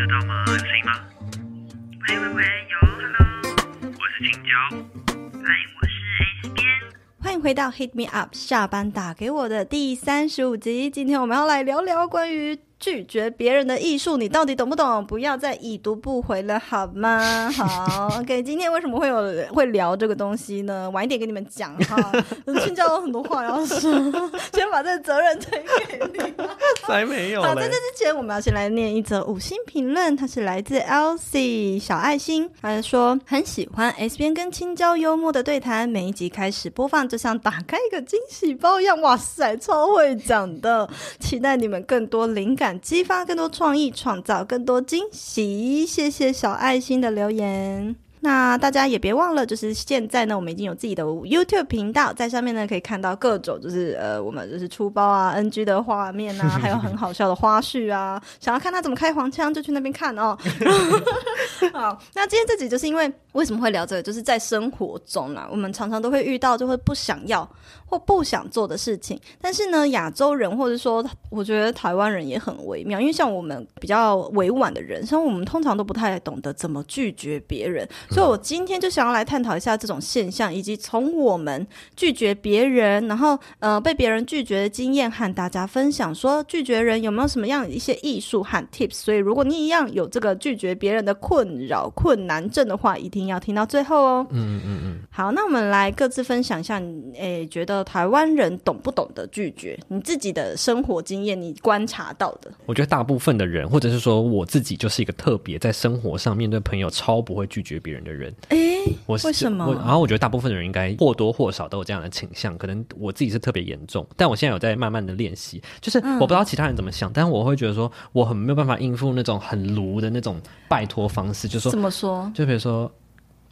得到吗？有声音吗？喂喂喂，有，Hello，我是青椒。嗨，我是边。欢迎回到 Hit Me Up 下班打给我的第三十五集。今天我们要来聊聊关于拒绝别人的艺术，你到底懂不懂？不要再已读不回了，好吗？好，OK。今天为什么会有会聊这个东西呢？晚一点跟你们讲哈。青椒有很多话要说，先把这责任推给你。才没有好，在嘞这！之前，我们要先来念一则五星评论，它是来自 Elsie 小爱心，他说很喜欢 S 边跟青椒幽默的对谈，每一集开始播放就像打开一个惊喜包一样，哇塞，超会讲的！期待你们更多灵感激发，更多创意创造，更多惊喜。谢谢小爱心的留言。那大家也别忘了，就是现在呢，我们已经有自己的 YouTube 频道，在上面呢可以看到各种就是呃，我们就是出包啊、NG 的画面啊，还有很好笑的花絮啊。想要看他怎么开黄腔，就去那边看哦。好，那今天这集就是因为为什么会聊这个，就是在生活中啊，我们常常都会遇到就会不想要或不想做的事情。但是呢，亚洲人或者说我觉得台湾人也很微妙，因为像我们比较委婉的人，像我们通常都不太懂得怎么拒绝别人，所以我今天就想要来探讨一下这种现象，以及从我们拒绝别人，然后呃被别人拒绝的经验和大家分享，说拒绝人有没有什么样的一些艺术和 tips。所以如果你一样有这个拒绝别人的困扰、困难症的话，一定要听到最后哦。嗯嗯嗯，好，那我们来各自分享一下，你诶，觉得台湾人懂不懂得拒绝？你自己的生活经验，你观察到的。我觉得大部分的人，或者是说我自己，就是一个特别在生活上面对朋友超不会拒绝别人的人。诶，我是为什么我然后我觉得大部分的人应该或多或少都有这样的倾向，可能我自己是特别严重，但我现在有在慢慢的练习。就是嗯我不知道其他人怎么想，但是我会觉得说我很没有办法应付那种很卢的那种拜托方式，就是怎，么说？就比如说，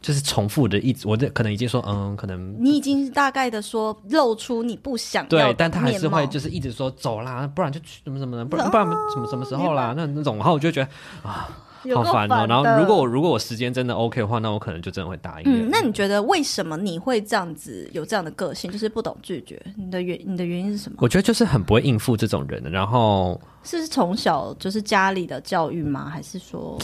就是重复的一直，我这可能已经说，嗯，可能你已经大概的说露出你不想要对，但他还是会就是一直说走啦，不然就去什么什么的，不然不然什么什么时候啦，那那种，然后我就觉得有够好烦哦。然后如果我如果我时间真的 OK 的话，那我可能就真的会答应。嗯，那你觉得为什么你会这样子有这样的个性，就是不懂拒绝？你的原你的原因是什么？我觉得就是很不会应付这种人的，然后是从小就是家里的教育吗？还是说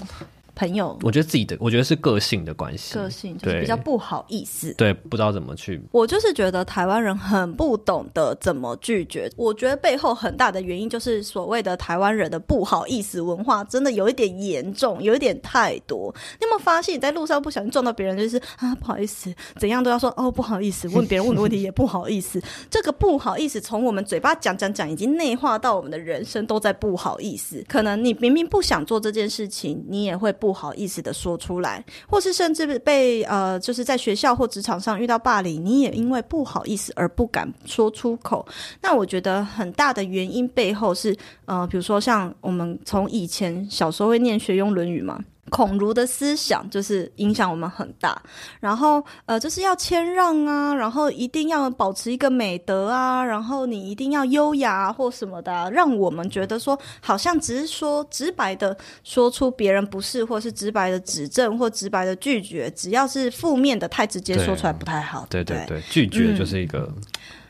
朋友我觉得自己的，我觉得是个性的关系，个性就是对比较不好意思？对，不知道怎么去。我就是觉得台湾人很不懂得怎么拒绝，我觉得背后很大的原因就是所谓的台湾人的不好意思文化真的有一点严重，有一点太多。你有没有发现你在路上不小心撞到别人，就是啊不好意思，怎样都要说哦不好意思，问别人问个问题也不好意思，这个不好意思从我们嘴巴讲讲讲，已经内化到我们的人生都在不好意思。可能你明明不想做这件事情，你也会不不好意思的说出来，或是甚至被呃，就是在学校或职场上遇到霸凌，你也因为不好意思而不敢说出口。那我觉得很大的原因背后是呃，比如说像我们从以前小时候会念学用《论语》嘛。孔儒的思想就是影响我们很大，然后呃，就是要谦让啊，然后一定要保持一个美德啊，然后你一定要优雅啊或什么的啊、让我们觉得说好像只是说直白的说出别人不是，或是直白的指正或直白的拒绝，只要是负面的太直接说出来不太好。不对？对对，拒绝就是一个、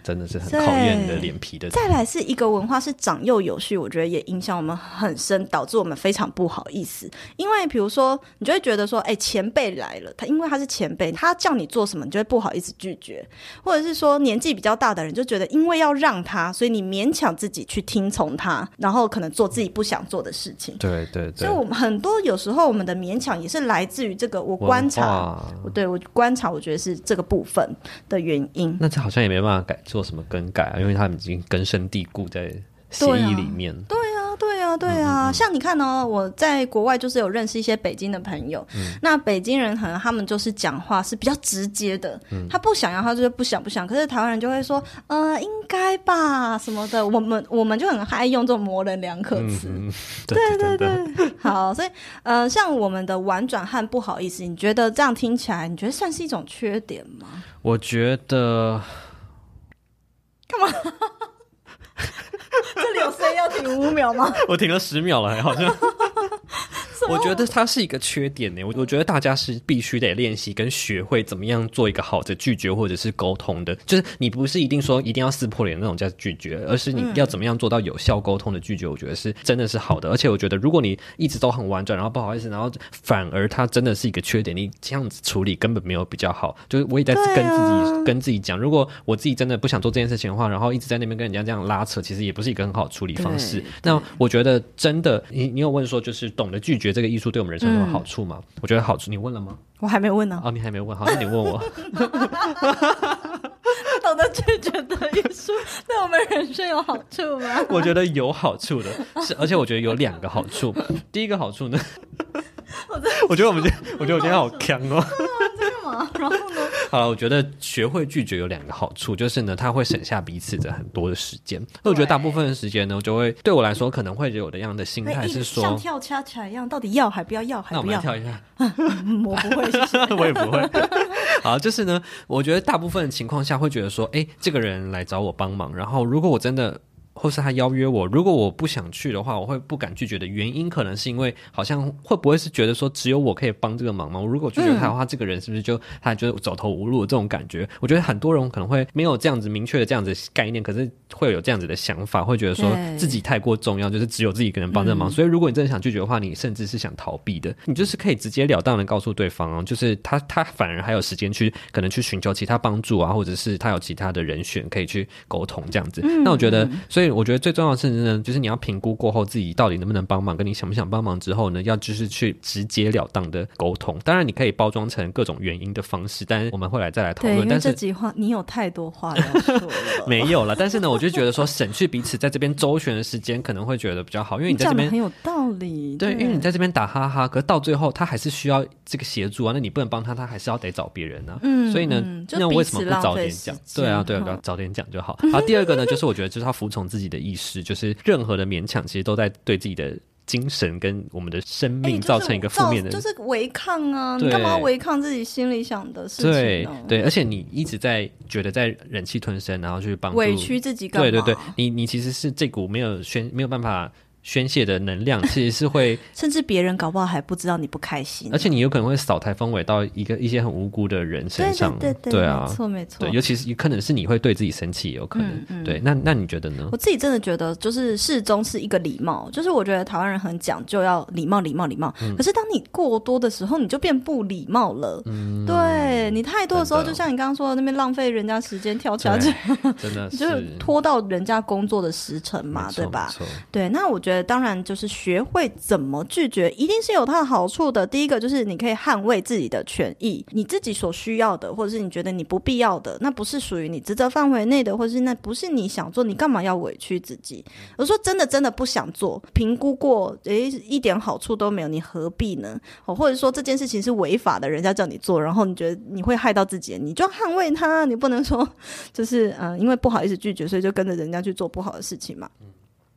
真的是很考验你的脸皮的。再来是一个文化是长幼有序，我觉得也影响我们很深，导致我们非常不好意思。因为比如说，你就会觉得说，哎、前辈来了，他因为他是前辈，他叫你做什么，你就会不好意思拒绝，或者是说年纪比较大的人就觉得，因为要让他，所以你勉强自己去听从他，然后可能做自己不想做的事情。对对对所以，，我们很多有时候我们的勉强也是来自于这个我观察，我对我观察，我觉得是这个部分的原因。那这好像也没办法改做什么更改啊，因为他们已经根深蒂固在协议里面。对啊，对啊，对啊，像你看哦，我在国外就是有认识一些北京的朋友，嗯。那北京人可能他们就是讲话是比较直接的，他不想要他就是不想不想，可是台湾人就会说，呃，应该吧什么的，我们我们就很爱用这种模棱两可词。对对对，好，所以呃，像我们的婉转和不好意思，你觉得这样听起来，你觉得算是一种缺点吗？我觉得干嘛 这里有声要停五秒吗？我停了十秒了，还好像所我觉得它是一个缺点呢。我我觉得大家是必须得练习跟学会怎么样做一个好的拒绝或者是沟通的。就是你不是一定说一定要撕破脸那种叫拒绝，而是你要怎么样做到有效沟通的拒绝。我觉得是真的是好的。而且我觉得如果你一直都很婉转，然后不好意思，然后反而它真的是一个缺点，你这样子处理根本没有比较好。就是我也在跟自己跟自己讲，如果我自己真的不想做这件事情的话，然后一直在那边跟人家这样拉扯，其实也不是一个很好处理方式。那我觉得真的，你你有问说，就是懂得拒绝这个艺术对我们人生有好处吗？我觉得好处，你问了吗？我还没问呢。哦，你还没问，好，那你问我。懂得拒绝的艺术对我们人生有好处吗？我觉得有好处的，是而且我觉得有两个好处。第一个好处呢，我觉得我们今我觉得我今天好强哦。然后呢？好了，我觉得学会拒绝有两个好处，就是呢，它会省下彼此的很多的时间。那我觉得大部分的时间呢，就会对我来说可能会有的样的心态是说，像跳恰恰一样，到底要还不要？要还不要？跳一下。我不会，谢谢。我也不会。好，就是呢，我觉得大部分情况下会觉得说，哎，这个人来找我帮忙，然后如果我真的。或是他邀约我，如果我不想去的话，我会不敢拒绝的原因，可能是因为好像会不会是觉得说只有我可以帮这个忙吗？我如果拒绝他的话，这个人是不是就他就走投无路这种感觉？我觉得很多人可能会没有这样子明确的这样子概念，可是会有这样子的想法，会觉得说自己太过重要，就是只有自己一个人帮这个忙。所以如果你真的想拒绝的话，你甚至是想逃避的，你就是可以直截了当的告诉对方哦，就是他他反而还有时间去可能去寻求其他帮助啊，或者是他有其他的人选可以去沟通这样子。那我觉得，所以。我觉得最重要的是呢，就是你要评估过后自己到底能不能帮忙，跟你想不想帮忙之后呢，要就是去直截了当的沟通。当然，你可以包装成各种原因的方式，但是我们会来再来讨论。但是这句话你有太多话要说了，没有了。但是呢，我就觉得说省去彼此在这边周旋的时间，可能会觉得比较好，因为你在这边很有道理。对，因为你在这边打哈哈，可是到最后他还是需要这个协助啊，那你不能帮他，他还是要得找别人啊。嗯，所以呢，那为什么不早点讲？对啊，对啊，早点讲就好。好，第二个呢，就是我觉得就是要服从自己的意识，就是任何的勉强，其实都在对自己的精神跟我们的生命造成一个负面的，就是违抗啊！你干嘛违抗自己心里想的事情？对对，而且你一直在觉得在忍气吞声，然后去帮委屈自己嘛，对对对，你你其实是这股没有宣没有办法。宣泄的能量其实是会，甚至别人搞不好还不知道你不开心，而且你有可能会扫台风尾到一个一些很无辜的人身上，对对对，啊，没错没错，对，尤其是有可能是你会对自己生气，有可能，对，那那你觉得呢？我自己真的觉得，就是适中是一个礼貌，就是我觉得台湾人很讲究要礼貌礼貌礼貌，可是当你过多的时候，你就变不礼貌了，嗯，对你太多的时候，就像你刚刚说的那边浪费人家时间跳桥，真的 就是拖到人家工作的时辰嘛，对吧？对，那我觉得当然就是。学会怎么拒绝，一定是有它的好处的。第一个就是你可以捍卫自己的权益，你自己所需要的，或者是你觉得你不必要的，那不是属于你职责范围内的，或者是那不是你想做，你干嘛要委屈自己？我说真的，真的不想做，评估过，诶，一点好处都没有，你何必呢？哦，或者说这件事情是违法的，人家叫你做，然后你觉得你会害到自己，你就捍卫他，你不能说就是嗯，因为不好意思拒绝，所以就跟着人家去做不好的事情嘛。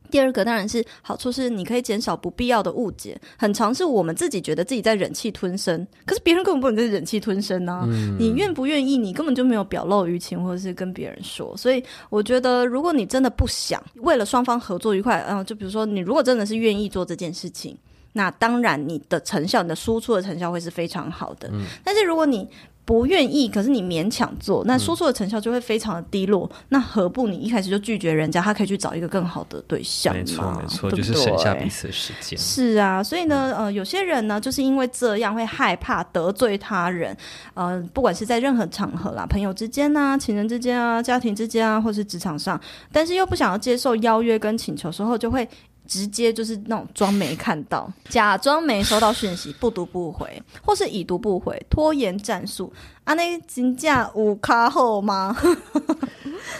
第二个当然是好处是你可以减少不必要的误解，很常是我们自己觉得自己在忍气吞声，可是别人根本不能在忍气吞声呢。你愿不愿意，你根本就没有表露于情，或者是跟别人说。所以我觉得，如果你真的不想为了双方合作愉快，嗯，就比如说你如果真的是愿意做这件事情，那当然你的成效，你的输出的成效会是非常好的。但是如果你不愿意，可是你勉强做，那说出的成效就会非常的低落。那何不你一开始就拒绝人家，他可以去找一个更好的对象没错，没错，就是省下彼此的时间。是啊，所以呢，呃，有些人呢，就是因为这样会害怕得罪他人，呃，不管是在任何场合啦，朋友之间啊，情人之间啊，家庭之间啊，或是职场上，但是又不想要接受邀约跟请求时候，就会。直接就是那种装没看到，假装没收到讯息，不读不回，或是已读不回，拖延战术。啊，那金价五卡后吗？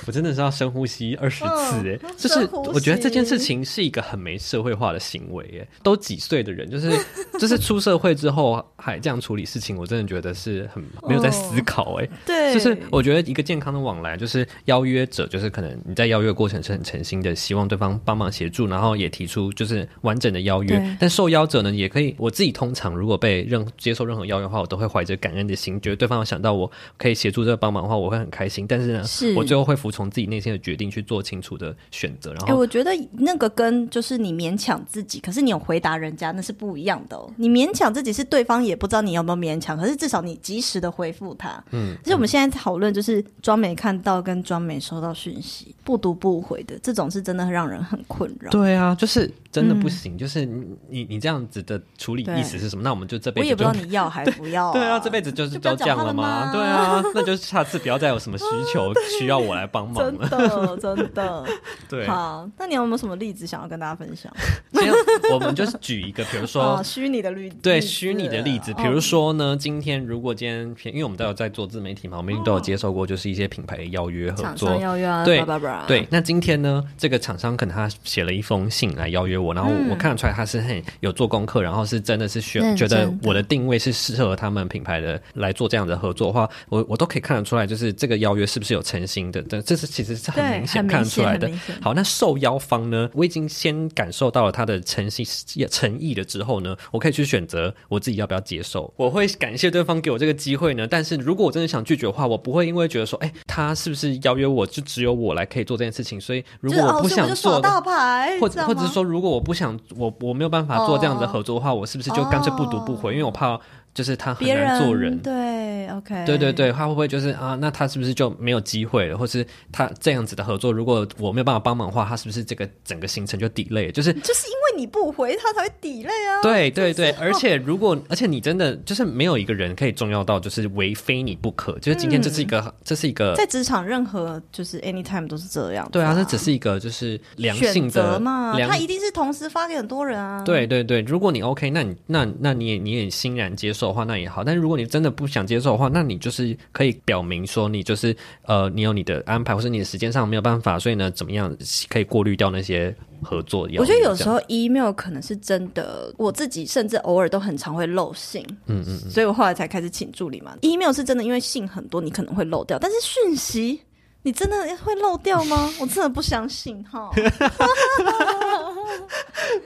我真的是要深呼吸二十次哎，就是我觉得这件事情是一个很没社会化的行为哎，都几岁的人，就是 就是出社会之后还这样处理事情，我真的觉得是很没有在思考哎。对，就是我觉得一个健康的往来，就是邀约者，就是可能你在邀约过程是很诚心的，希望对方帮忙协助，然后也提出就是完整的邀约。但受邀者呢，也可以我自己通常如果被任接受任何邀约的话，我都会怀着感恩的心，觉得对方有想到我可以协助这个帮忙的话，我会很开心。但是呢，是我最后会服从。自己内心的决定去做清楚的选择。然哎、后我觉得那个跟就是你勉强自己，可是你有回答人家，那是不一样的哦。你勉强自己是对方也不知道你有没有勉强，可是至少你及时的回复他。嗯，所以我们现在讨论就是装没看到跟装没收到讯息，不读不回的这种是真的让人很困扰。对啊，就是真的不行，就是你你你这样子的处理意思是什么？那我们就这辈子就我也不知道你要还不要、对啊，这辈子就是都这样了吗？吗？对啊，那就下次不要再有什么需求 需要我来帮忙了。真。的真的。对，好，那你有没有什么例子想要跟大家分享？今天我们就是举一个，比如说啊，虚拟的例例子。对虚拟的例子，比如哦说呢，今天如果今天因为我们都有在做自媒体嘛，我们都有接受过，就是一些品牌的邀约合作。邀约啊，对对，那今天呢，这个厂商可能他写了一封信来邀约我，然后我看得出来他是很有做功课，然后是真的是选认觉得我的定位是适合他们品牌的来做这样的合作的话，我我都可以看得出来，就是这个邀约是不是有诚心的，这这是其实是很明显看得出来的。好，那受邀方呢，我已经先感受到了他的诚心诚意了之后呢，我可以去选择我自己要不要接受。我会感谢对方给我这个机会呢，但是如果我真的想拒绝的话，我不会因为觉得说，哎，他是不是邀约我就只有我来可以做这件事情，所以如果我不想做的。大牌，或者或者是说，如果我不想，我我没有办法做这样子的合作的话，我是不是就干脆不读不回？因为我怕就是他很难做人。对，OK，对对对，他会不会就是啊？那他是不是就没有机会了？或是他这样子的合作，如果我没有办法帮忙的话，他是不是这个整个行程就 delay？就是就是因为你不回他才会抵赖啊。对对对，而且如果而且你真的就是没有一个人可以重要到就是为非你不可，就是今天这是一个、这是一个在职场任何就是 anytime 都是这样子、对啊，这只是一个就是良性的嘛，他一定是同时发给很多人啊。对对对，如果你 OK，那你那那你也你也欣然接受的话，那也好。但是如果你真的不想接受的话，那你就是可以表明说你就是呃，你有你的安排，或是你的时间上没有办法，所以呢，怎么样可以过滤掉那些合作？我觉得有时候 email 可能是真的，我自己甚至偶尔都很常会漏信，嗯嗯嗯，所以我后来才开始请助理嘛。email 是真的，因为信很多，你可能会漏掉，但是讯息。你真的会漏掉吗？我真的不相信哈。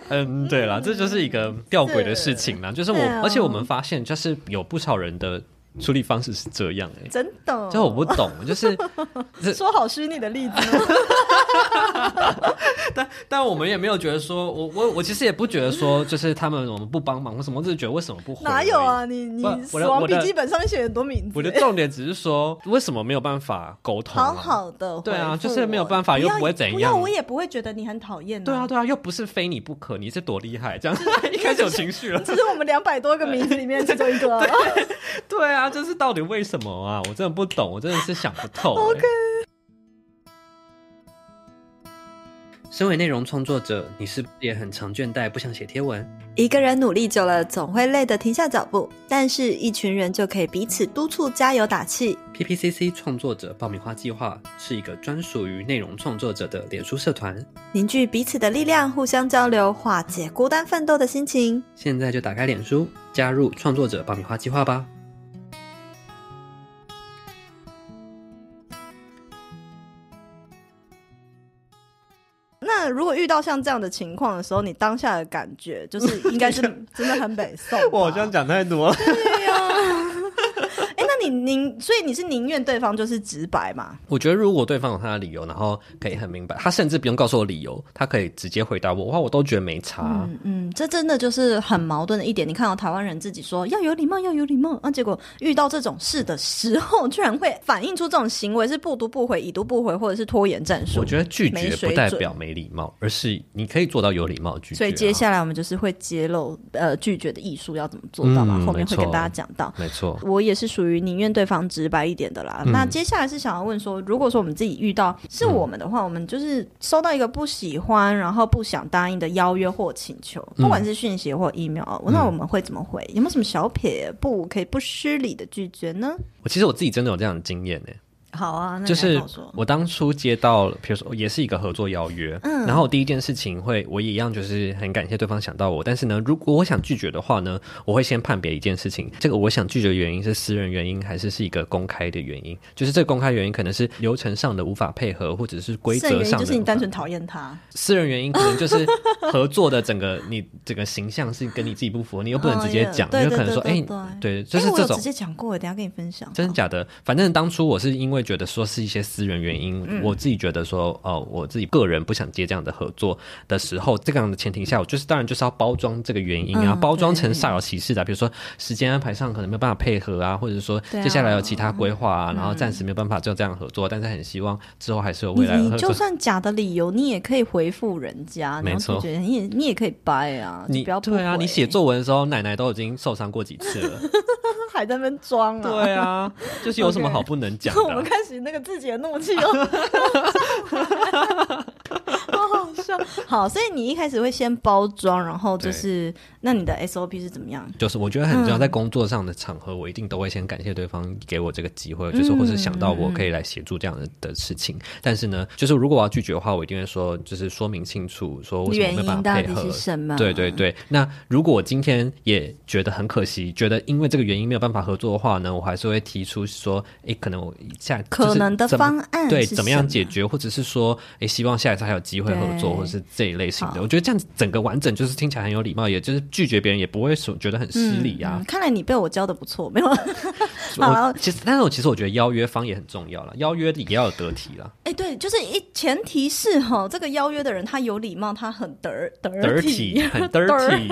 嗯，对啦，这就是一个吊诡的事情啦。就是我，而且我们发现，就是有不少人的处理方式是这样哎、欸，真的，就我不懂，就是 说好虚拟的例子 但？但我们也没有觉得说，我我我其实也不觉得说，就是他们我们不帮忙或什么，我只是觉得为什么不回？哪有啊？？你你死亡笔记本上面写很多名字，我的重点只是说，为什么没有办法沟通、啊？好好的，对啊就是没有办法又不会怎样不要我也不会觉得你很讨厌、对啊，，对啊，又不是非你不可，你是多厉害？这样 一开始有情绪了。只是我们两百多个名字里面其中一个、啊。对啊，就是到底为什么啊？我真的不懂，我真的是想不透、OK。身为内容创作者，你是不是也很常倦怠，不想写贴文？一个人努力久了，总会累得停下脚步，但是一群人就可以彼此督促、加油打气。PPCC 创作者爆米花计划是一个专属于内容创作者的脸书社团，凝聚彼此的力量，互相交流，化解孤单奋斗的心情。现在就打开脸书，加入创作者爆米花计划吧。如果遇到像这样的情况的时候，你当下的感觉就是应该是 真的很北宋。我好像讲太多了。对呀、你宁所以你是宁愿对方就是直白嘛？我觉得如果对方有他的理由，然后可以很明白，他甚至不用告诉我理由，他可以直接回答我哇，我都觉得没差。嗯嗯，这真的就是很矛盾的一点。你看到台湾人自己说要有礼貌，要有礼貌，啊、结果遇到这种事的时候，居然会反映出这种行为是不读不回、已读不回，或者是拖延战术。我觉得拒绝不代表没礼貌，而是你可以做到有礼貌拒绝啊、所以接下来我们就是会揭露呃拒绝的艺术要怎么做到嘛，嗯后面会跟大家讲到。没错，我也是属于宁愿对方直白一点的啦。嗯那接下来是想要问说，如果说我们自己遇到是我们的话，我们就是收到一个不喜欢，然后不想答应的邀约或请求，嗯不管是讯息或 email，、那我们会怎么回？有没有什么小撇步可以不失礼的拒绝呢？我其实我自己真的有这样的经验呢。好啊，那就是我当初接到，比如说也是一个合作邀约，嗯然后我第一件事情会，我也一样就是很感谢对方想到我，但是呢，如果我想拒绝的话呢，我会先判别一件事情，这个我想拒绝的原因是私人原因，还是是一个公开的原因？就是这个公开原因可能是流程上的无法配合，或者是规则上的就是你单纯讨厌他，私人原因可能就是合作的整个你整个形象是跟你自己不符合，你又不能直接讲，哦你有可能说，哎、对就是这种直。接讲过，等下跟你分享。真的假的？反正当初我是因为觉觉得说是一些私人原因，嗯我自己觉得说，哦、我自己个人不想接这样的合作的时候，这样的前提下，我就是当然就是要包装这个原因啊，嗯包装成煞有其事的，比如说时间安排上可能没有办法配合啊，或者是说接下来有其他规划啊，然后暂时没有办法就这样合作，但是很希望之后还是有未来。就算假的理由，你也可以回复人家，没错你也你也可以掰啊，你不要不对啊，你写作文的时候，奶奶都已经受伤过几次了。还在那边装啊，对啊，就是有什么好不能讲的 我们啊？开始那个自己的怒气哦，笑。好，所以你一开始会先包装，然后就是那你的 SOP 是怎么样？就是我觉得很重要，嗯在工作上的场合，我一定都会先感谢对方给我这个机会，就是或是想到我可以来协助这样的的事情。但是呢，就是如果我要拒绝的话，我一定会说，就是说明清楚，说为什么原没有办法配合是。什么？对对对，那如果我今天也觉得很可惜，觉得因为这个原因没有办法合作的话呢，我还是会提出说，哎，可能我下可能的方案对怎么样解决，或者是说，哎，希望下一次还有机会合作，对或者是这一类型的。我觉得这样子整个完整就是听起来很有礼貌，也就是拒绝别人也不会说觉得很失礼啊。嗯看来你被我教的不错，没有？好我其实，但是我其实我觉得邀约方也很重要了，邀约也要有得体啦哎、对，就是一前提是哈，这个邀约的人他有礼貌，他很得得得体很 dirty。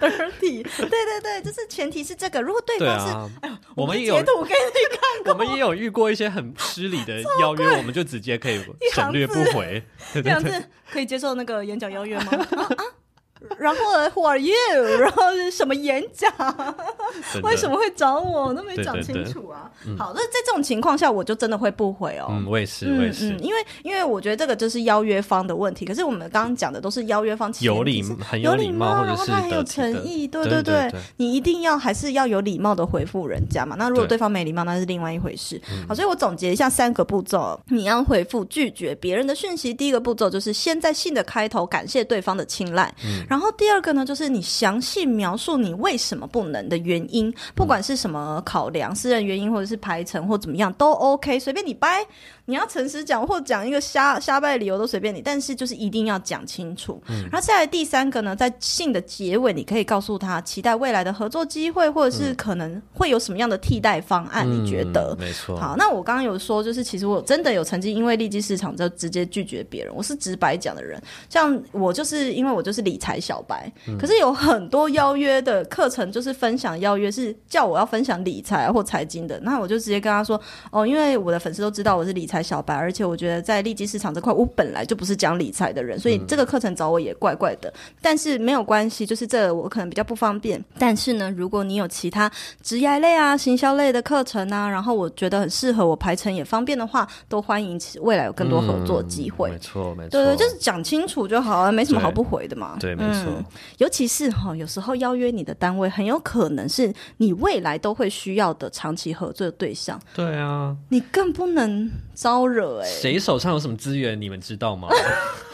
得体，对对对，就是前提是这个。如果对对方是，啊，我们也有截图给你看我们也有遇过一些很失礼的邀约，我们就直接可以省略不回。对对对，这样子可以接受那个演讲邀约吗？啊 啊然后呢，Who are you？然后是什么演讲？为什么？会找我？都没讲清对对对楚啊。好，那在这种情况下，我就真的会不回哦。嗯，我也是，我也是嗯，因为因为我觉得这个就是邀约方的问题。可是我们刚刚讲的都是邀约方有礼是很有礼貌，或然者是后他很有诚意，对对对对，你一定要还是要有礼貌的回复人家嘛。那如果对对方没礼貌，那是另外一回事。嗯好，所以我总结一下三个步骤，你要回复拒绝别人的讯息。第一个步骤就是先在信的开头感谢对方的青睐，嗯然后第二个呢，就是你详细描述你为什么不能的原因，不管是什么考量，私人原因或者是排程或怎么样都 OK，随便你掰。你要诚实讲或讲一个瞎瞎掰的理由都随便你，但是就是一定要讲清楚。嗯然后再来第三个呢，在信的结尾，你可以告诉他期待未来的合作机会，或者是可能会有什么样的替代方案，你觉得？嗯没错。好，那我刚刚有说，就是其实我真的有曾经因为利基市场就直接拒绝别人，我是直白讲的人。像我就是因为我就是理财小白，嗯可是有很多邀约的课程就是分享邀约是叫我要分享理财或财经的，那我就直接跟他说，哦，因为我的粉丝都知道我是理财小白，而且我觉得在利基市场这块，我本来就不是讲理财的人，所以这个课程找我也怪怪的。但是没有关系，就是这我可能比较不方便。但是呢，如果你有其他职业类啊、行销类的课程啊，然后我觉得很适合我排程也方便的话，都欢迎未来有更多合作机会。嗯没错，没错。对对，就是讲清楚就好了，没什么好不回的嘛。对，没尤其是哈、有时候邀约你的单位，很有可能是你未来都会需要的长期合作的对象，对啊，你更不能招惹哎、谁手上有什么资源，你们知道吗？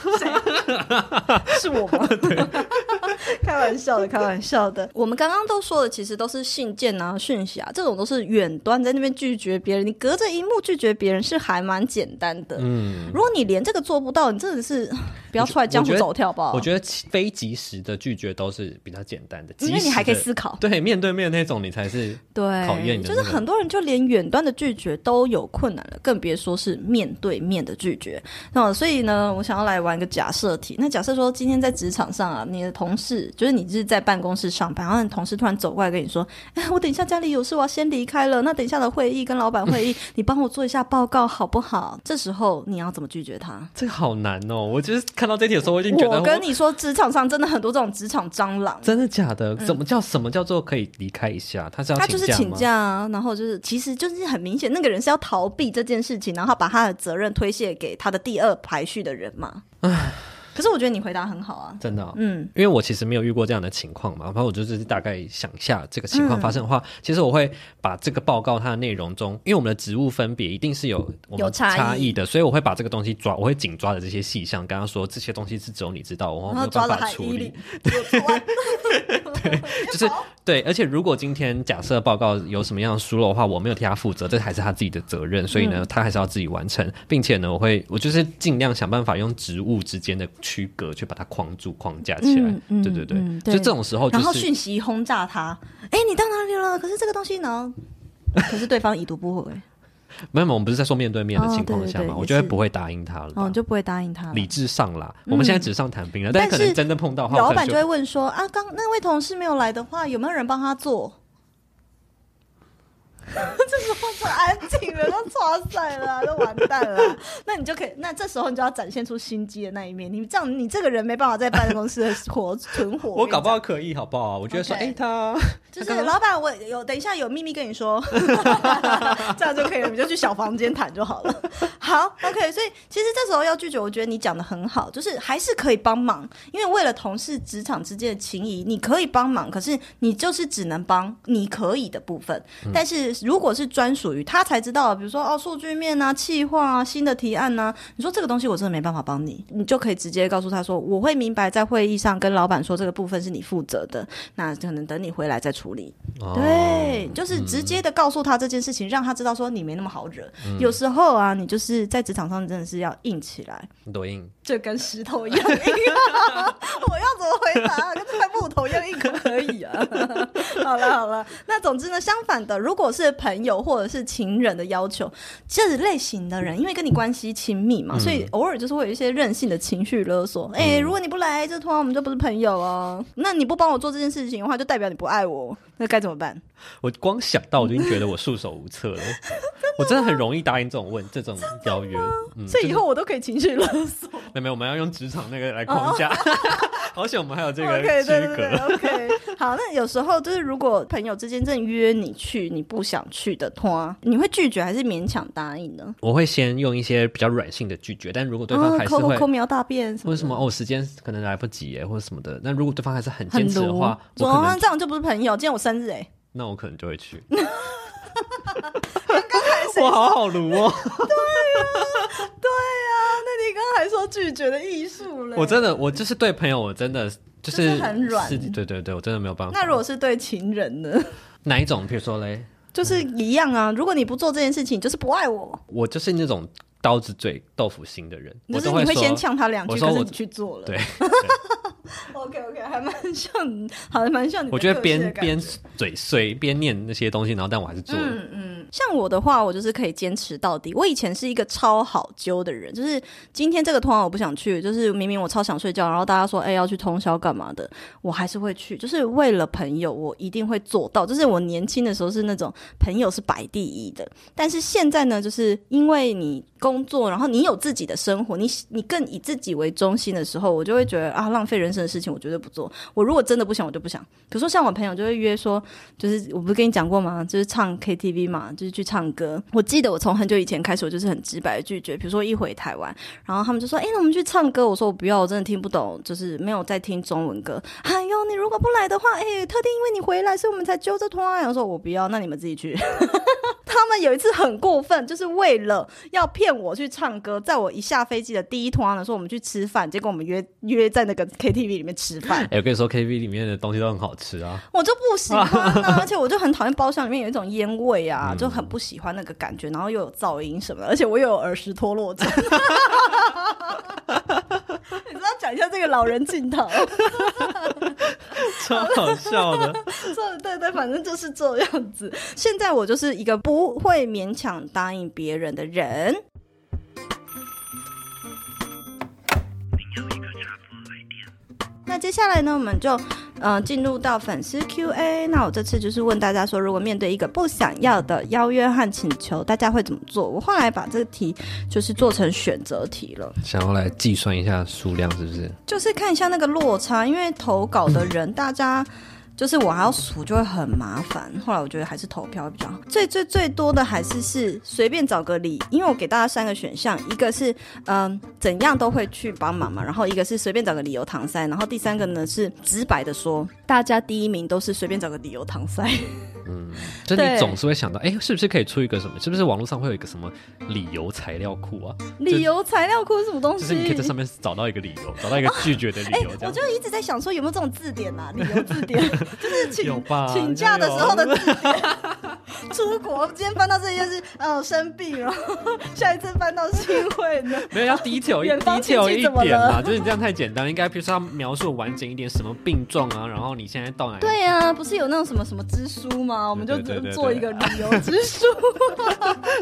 是我吗？开玩笑的，开玩笑的。我们刚刚都说的，其实都是信件啊、讯息啊，这种都是远端在那边拒绝别人，你隔着荧幕拒绝别人是还蛮简单的。嗯，如果你连这个做不到，你真的是不要出来江湖走跳吧。我觉得非及时的拒绝都是比较简单的，因为你还可以思考。对，面对面那种你才是对，考验就是很多人就连远端的拒绝都有困难了，更别说是面对面的拒绝。那所以呢，我想要来玩个假设题。那假设说今天在职场上啊，你的同事就是你是在办公室上班，然后你同事突然走过来跟你说：“哎，我等一下家里有事，我要先离开了。那等一下的会议跟老板会议，你帮我做一下报告好不好？”这时候你要怎么拒绝他？这个好难哦。我就是看到这题的时候，我已经觉得我跟你说，职场上真的很多这种职场蟑螂。真的假的？怎么叫什么叫做可以离开一下？他是要他就是请？假啊，然后就是其实就是很明显，那个人是要逃避这件事情，然后他把他的责任推卸给他的第二排序的人嘛。可是我觉得你回答很好啊，真的哦、嗯，因为我其实没有遇过这样的情况嘛，然后我就是大概想一下这个情嗯况发生的话，其实我会把这个报告它的内容中，因为我们的职务分别一定是有我们有差异。的，所以我会把这个东西抓，我会紧抓的这些细项，跟他说这些东西是只有你知道，我没办法处理 对，就是对，而且如果今天假设报告有什么样的疏漏的话，我没有替他负责，这还是他自己的责任，所以嗯呢，他还是要自己完成，并且呢，我会我就是尽量想办法用职务之间的区隔去把它框住、框架起来。对对对，就这种时候就然后讯息轰炸他，哎，你到哪里了？可是这个东西呢？可是对方已读不回，没有，我们不是在说面对面的哦情况下嘛，我觉得不会答应他了吧。哦，就不会答应他了。理智上啦，我们现在纸上谈兵了，但可能真的碰到的话，老板就会问说啊，刚那位同事没有来的话，有没有人帮他做？这时候就安静了，都抓赛了啊，都完蛋了。那你就可以，那这时候你就要展现出心机的那一面。你这样，你这个人没办法在办公室的活存活。我搞不好可以，好不好？我觉得说哎，他就是老板，我有等一下有秘密跟你说，小房间谈就好了。好，OK，所以其实这时候要拒绝，我觉得你讲的很好，就是还是可以帮忙，因为为了同事职场之间的情谊，你可以帮忙，可是你就是只能帮你可以的部分。但是如果是专属于他才知道，比如说哦数据面啊、企划啊、新的提案啊，你说这个东西我真的没办法帮你，你就可以直接告诉他说，我会明白在会议上跟老板说这个部分是你负责的，那可能等你回来再处理。哦对，就是直接的告诉他这件事情，让他知道说你没那么好惹。嗯有时候啊，你就是在职场上真的是要硬起来，多硬，就跟石头一样硬、我要怎么回答？跟这块木头一样硬可不可以啊？好了好了，那总之呢，相反的，如果是朋友或者是情人的要求，这类型的人，因为跟你关系亲密嘛，所以偶尔就是会有一些任性的情绪勒索。哎、如果你不来，这突然我们就不是朋友哦。那你不帮我做这件事情的话，就代表你不爱我，那该怎么办？我光想到我就已经觉得我束手无策了。我真的很容易答应这种问这种邀约，嗯，所以以就是后我都可以情绪勒索。没有没，我们要用职场那个来框架。而且我们还有这个 OK，区对对对隔。，OK。好，那有时候就是如果朋友之间正约你去，你不想去的话，你会拒绝还是勉强答应呢？我会先用一些比较软性的拒绝，但如果对方嗯还是会抠抠描大便什么的或者什么哦，时间可能来不及耶，或者什么的。那如果对方还是很坚持的话，我说可能啊这样就不是朋友。今天我生日哎，那我可能就会去。我好好撸哦！对啊，对啊那你刚刚还说拒绝的艺术嘞？我真的，我就是对朋友，我真的就就是是很软是对对对，我真的没有办法。那如果是对情人呢？哪一种？比如说嘞，就是一样啊。如果你不做这件事情，就是不爱我。我就是那种刀子嘴豆腐心的人，就是我都说你会先呛他两句，我说我可是你去做了。对，，OK OK，还蛮像你，好的蛮像你的我觉得边边嘴碎边念那些东西，然后但我还是做了。嗯嗯，像我的话，我就是可以坚持到底。我以前是一个超好揪的人，就是今天这个通常我不想去，就是明明我超想睡觉，然后大家说哎、要去通宵干嘛的，我还是会去，就是为了朋友，我一定会做到。就是我年轻的时候是那种朋友是摆第一的，但是现在呢，就是因为你工作，然后你有自己的生活，你你更以自己为中心的时候，我就会觉得啊，浪费人生的事情我绝对不做。我如果真的不想，我就不想。可是说像我朋友就会约说，就是我不是跟你讲过吗？就是唱 KTV 嘛，就是去唱歌。我记得我从很久以前开始，我就是很直白的拒绝。比如说一回台湾，然后他们就说：“哎、那我们去唱歌。”我说：“我不要，我真的听不懂，就是没有在听中文歌。”哎呦，你如果不来的话，哎、特地因为你回来，所以我们才揪着团。我说：“我不要，那你们自己去。”他们有一次很过分，就是为了要骗我去唱歌，在我一下飞机的第一团呢，说我们去吃饭，结果我们约约在那个 KTV 里面吃饭。哎、我跟你说，KTV 里面的东西都很好吃啊。我就不喜欢啊，而且我就很讨厌包厢里面有一种烟味啊，就很不喜欢那个感觉，然后又有噪音什么的，而且我又有耳石脱落症。你知道讲一下这个老人镜头，超好笑的。对对对，反正就是这样子。现在我就是一个不会勉强答应别人的人。那接下来呢，我们就呃进入到粉丝 Q&A。那我这次就是问大家说，如果面对一个不想要的邀约和请求，大家会怎么做？我后来把这个题就是做成选择题了，想要来计算一下数量，是不是？就是看一下那个落差，因为投稿的人大家。就是我还要数，就会很麻烦。后来我觉得还是投票比较好。最最最多的还是是随便找个理，因为我给大家三个选项，一个是嗯怎样都会去帮忙嘛，然后一个是随便找个理由搪塞，然后第三个呢是直白的说，大家第一名都是随便找个理由搪塞。就你总是会想到，哎、是不是可以出一个什么？是不是网络上会有一个什么理由材料库啊？理由材料库是什么东西？就是你可以在上面找到一个理由，找到一个 拒绝的理由，我就一直在想说有没有这种字典啊，理由字典，就是请请假的时候的字典。出国，今天翻到这一页是呃生病了，下一次翻到新会呢？没有要方 detail 一亲戚怎么点嘛，就是你这样太简单，应该比如说要描述完整一点，什么病状啊，然后你现在到哪里？对呀、不是有那种什么什么之书吗？我们就做一个旅游之书。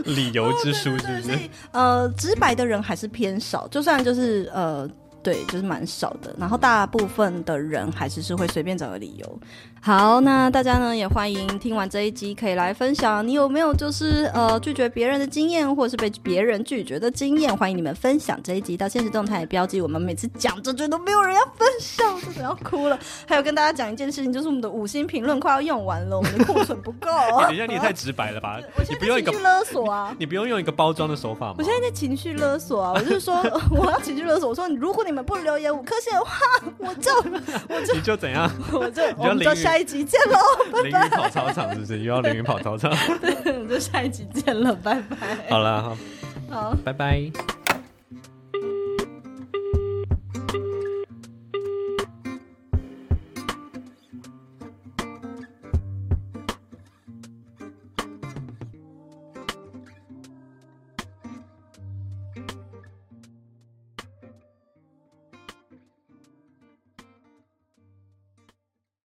理由之书是不是？呃，直白的人还是偏少，就算就是呃。对，就是蛮少的，然后大部分的人还是是会随便找个理由。好，那大家呢也欢迎听完这一集可以来分享，你有没有就是呃拒绝别人的经验，或者是被别人拒绝的经验？欢迎你们分享这一集到现实动态标记。我们每次讲这句都没有人要分享，真的要哭了。还有跟大家讲一件事情，就是我们的五星评论快要用完了，我们的库存不够。等一下，你也太直白了吧我？现在你不用勒索啊！你不用用一个包装的手法吗？我现在在情绪勒索啊！我就是说，呃 我要情绪勒索。我说，如果你们不留言五颗星的话，我就我就你就怎样？我就我们就下一集见喽，拜拜跑操场是不是？又要淋雨跑操场？对我们就下一集见了，拜拜。好了，好，好。拜拜。